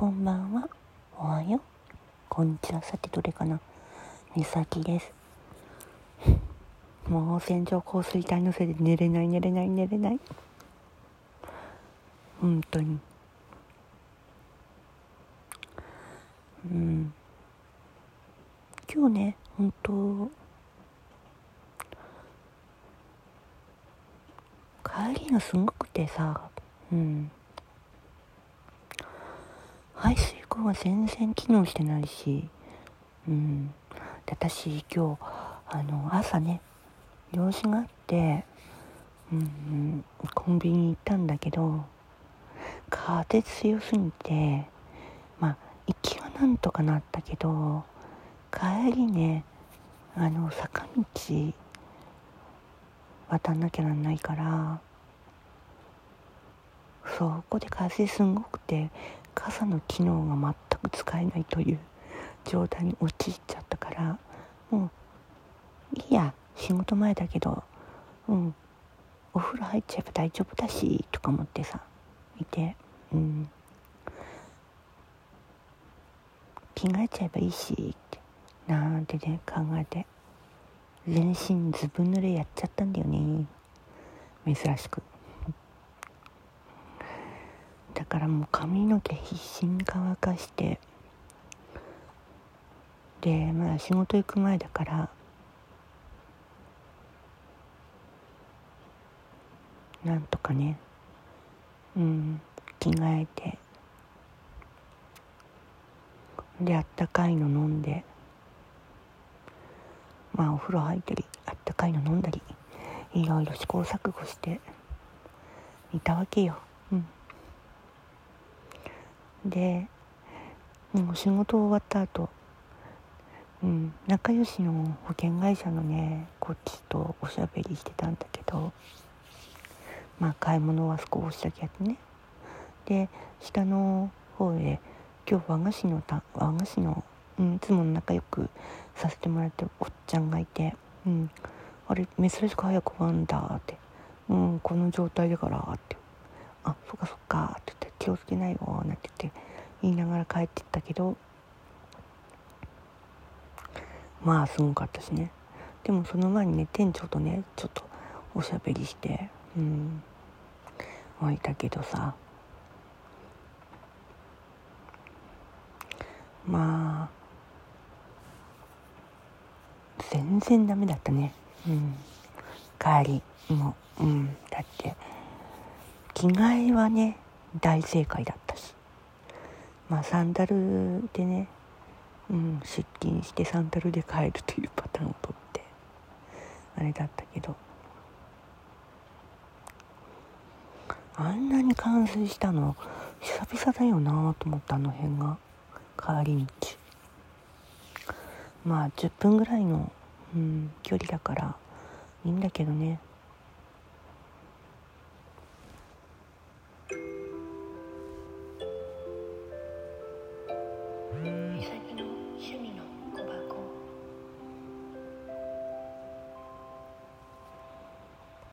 こんばんは。おはよう。こんにちは。さてどれかな。みさきです。もう線状降水帯のせいで寝れない寝れない寝れない。本当に。うん。今日ね、本当帰りがすごくてさ、うん。排水口が全然機能してないし、うん。で、私今日、あの、朝ね、用事があって、うん、コンビニ行ったんだけど、風強すぎて、まあ、行きはなんとかなったけど、帰りね、あの、坂道、渡んなきゃなんないから、そこで風すごくて傘の機能が全く使えないという状態に陥っちゃったからもういいや仕事前だけどうん。お風呂入っちゃえば大丈夫だしとか思ってさいてうん。着替えちゃえばいいしってなんてね考えて。全身ずぶ濡れやっちゃったんだよね。珍しく。だからもう髪の毛必死に乾かしてでまだ仕事行く前だからなんとかねうん着替えてであったかいの飲んでまあお風呂入ったりあったかいの飲んだりいろいろ試行錯誤していたわけよ。でもう仕事終わった後、うん、仲良しの保険会社のねこっちとおしゃべりしてたんだけどまあ買い物は少しだけやってね。で下の方へ今日和菓子のた和菓子の、うん、いつも仲良くさせてもらってるおっちゃんがいて、うん、あれ珍しく早く終わんだって、うん、この状態だからって。あそっかそっかって。気をつけないよなんて言って言いながら帰ってったけどまあすごかったしね。でもその前にね店長とねちょっとおしゃべりしてうん置いたけどさ。まあ全然ダメだったね。うん。帰りもうんだって着替えはね大正解だったし。まあサンダルでね、うん、出勤してサンダルで帰るというパターンをとってあれだったけど。あんなに冠水したの久々だよなと思ったあの辺が。帰り道。まあ10分ぐらいの、うん、距離だからいいんだけどね。